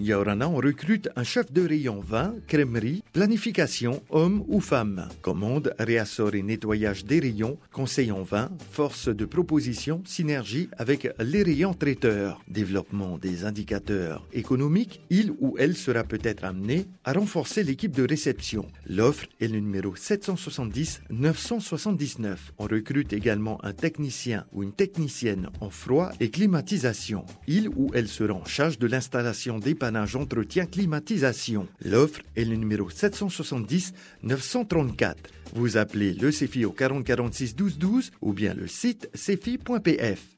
Yaorana, on recrute un chef de rayon vin, crèmerie, planification, homme ou femme. Commande, réassort et nettoyage des rayons, conseil en vin, force de proposition, synergie avec les rayons traiteurs. Développement des indicateurs économiques, il ou elle sera peut-être amené à renforcer l'équipe de réception. L'offre est le numéro 770 979. On recrute également un technicien ou une technicienne en froid et climatisation. Il ou elle sera en charge de l'installation entretien climatisation. L'offre est le numéro 770 934. Vous appelez le CEFI au 40 46 12 12 ou bien le site cefi.pf.